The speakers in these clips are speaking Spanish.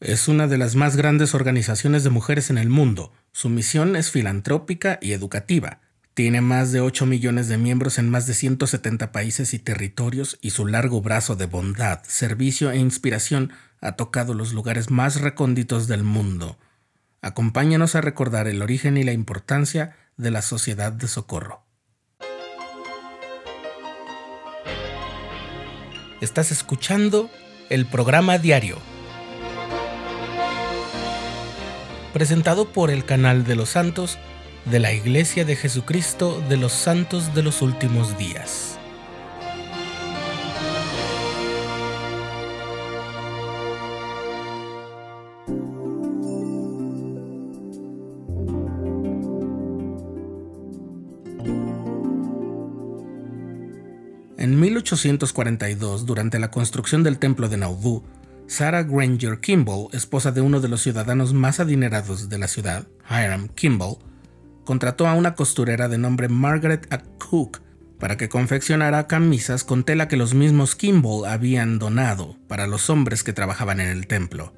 Es una de las más grandes organizaciones de mujeres en el mundo. Su misión es filantrópica y educativa. Tiene más de 8 millones de miembros en más de 170 países y territorios y su largo brazo de bondad, servicio e inspiración ha tocado los lugares más recónditos del mundo. Acompáñanos a recordar el origen y la importancia de la sociedad de socorro. Estás escuchando el programa diario, presentado por el canal de los santos de la Iglesia de Jesucristo de los Santos de los Últimos Días. En 1842, durante la construcción del templo de Nauvoo, Sarah Granger Kimball, esposa de uno de los ciudadanos más adinerados de la ciudad, Hiram Kimball, contrató a una costurera de nombre Margaret A. Cook para que confeccionara camisas con tela que los mismos Kimball habían donado para los hombres que trabajaban en el templo.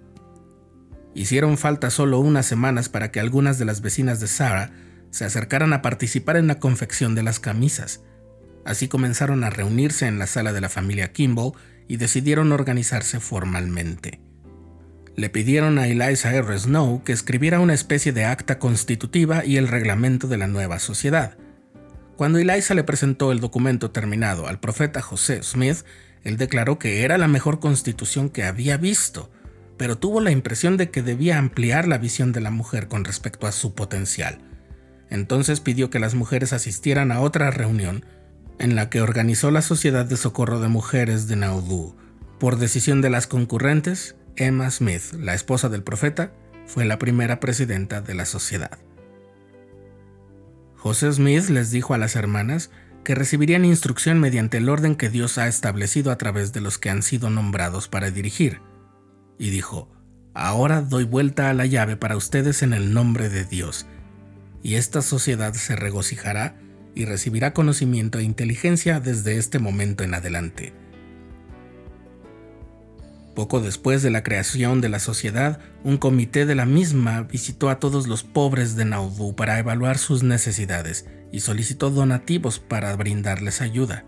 Hicieron falta solo unas semanas para que algunas de las vecinas de Sarah se acercaran a participar en la confección de las camisas. Así comenzaron a reunirse en la sala de la familia Kimball y decidieron organizarse formalmente le pidieron a Eliza R. Snow que escribiera una especie de acta constitutiva y el reglamento de la nueva sociedad. Cuando Eliza le presentó el documento terminado al profeta José Smith, él declaró que era la mejor constitución que había visto, pero tuvo la impresión de que debía ampliar la visión de la mujer con respecto a su potencial. Entonces pidió que las mujeres asistieran a otra reunión en la que organizó la Sociedad de Socorro de Mujeres de Nauvoo. Por decisión de las concurrentes, Emma Smith, la esposa del profeta, fue la primera presidenta de la sociedad. José Smith les dijo a las hermanas que recibirían instrucción mediante el orden que Dios ha establecido a través de los que han sido nombrados para dirigir. Y dijo, Ahora doy vuelta a la llave para ustedes en el nombre de Dios, y esta sociedad se regocijará y recibirá conocimiento e inteligencia desde este momento en adelante. Poco después de la creación de la sociedad, un comité de la misma visitó a todos los pobres de Nauvoo para evaluar sus necesidades y solicitó donativos para brindarles ayuda.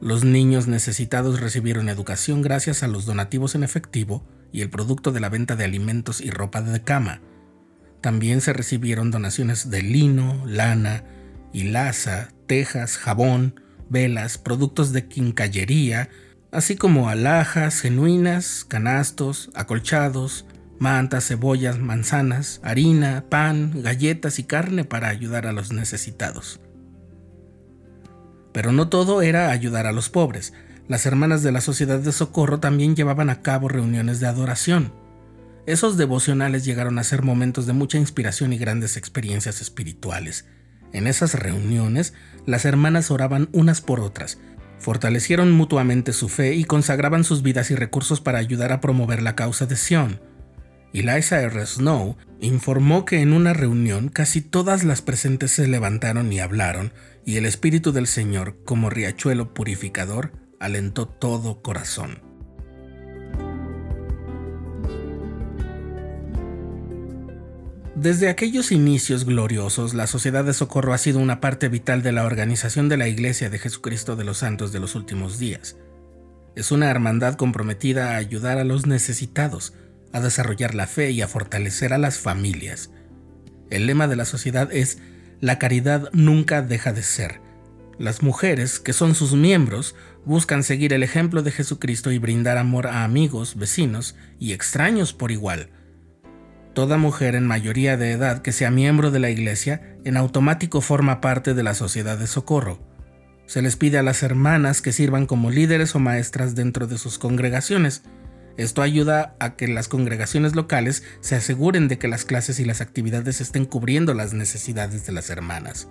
Los niños necesitados recibieron educación gracias a los donativos en efectivo y el producto de la venta de alimentos y ropa de cama. También se recibieron donaciones de lino, lana, hilaza, tejas, jabón, velas, productos de quincallería, así como alhajas genuinas, canastos, acolchados, mantas, cebollas, manzanas, harina, pan, galletas y carne para ayudar a los necesitados. Pero no todo era ayudar a los pobres. Las hermanas de la Sociedad de Socorro también llevaban a cabo reuniones de adoración. Esos devocionales llegaron a ser momentos de mucha inspiración y grandes experiencias espirituales. En esas reuniones, las hermanas oraban unas por otras, fortalecieron mutuamente su fe y consagraban sus vidas y recursos para ayudar a promover la causa de Sion. Eliza R. Snow informó que en una reunión casi todas las presentes se levantaron y hablaron, y el Espíritu del Señor, como riachuelo purificador, alentó todo corazón. Desde aquellos inicios gloriosos, la Sociedad de Socorro ha sido una parte vital de la organización de la Iglesia de Jesucristo de los Santos de los Últimos Días. Es una hermandad comprometida a ayudar a los necesitados, a desarrollar la fe y a fortalecer a las familias. El lema de la sociedad es La caridad nunca deja de ser. Las mujeres, que son sus miembros, buscan seguir el ejemplo de Jesucristo y brindar amor a amigos, vecinos y extraños por igual Toda mujer en mayoría de edad que sea miembro de la Iglesia en automático forma parte de la sociedad de socorro. Se les pide a las hermanas que sirvan como líderes o maestras dentro de sus congregaciones. Esto ayuda a que las congregaciones locales se aseguren de que las clases y las actividades estén cubriendo las necesidades de las hermanas.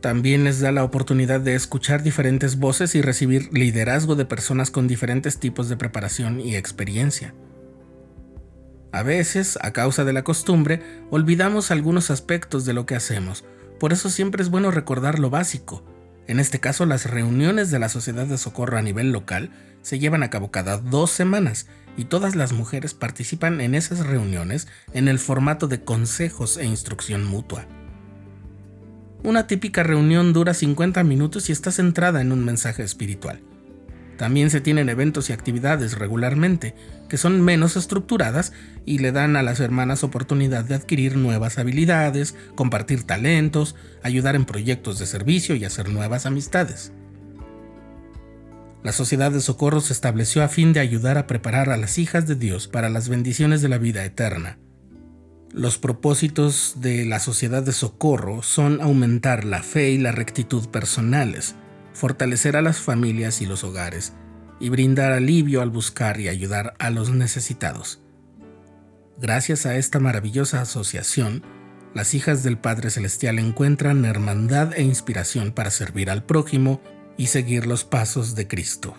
También les da la oportunidad de escuchar diferentes voces y recibir liderazgo de personas con diferentes tipos de preparación y experiencia. A veces, a causa de la costumbre, olvidamos algunos aspectos de lo que hacemos, por eso siempre es bueno recordar lo básico. En este caso, las reuniones de la Sociedad de Socorro a nivel local se llevan a cabo cada dos semanas y todas las mujeres participan en esas reuniones en el formato de consejos e instrucción mutua. Una típica reunión dura 50 minutos y está centrada en un mensaje espiritual. También se tienen eventos y actividades regularmente, que son menos estructuradas y le dan a las hermanas oportunidad de adquirir nuevas habilidades, compartir talentos, ayudar en proyectos de servicio y hacer nuevas amistades. La Sociedad de Socorro se estableció a fin de ayudar a preparar a las hijas de Dios para las bendiciones de la vida eterna. Los propósitos de la Sociedad de Socorro son aumentar la fe y la rectitud personales, fortalecer a las familias y los hogares, y brindar alivio al buscar y ayudar a los necesitados. Gracias a esta maravillosa asociación, las hijas del Padre Celestial encuentran hermandad e inspiración para servir al prójimo y seguir los pasos de Cristo.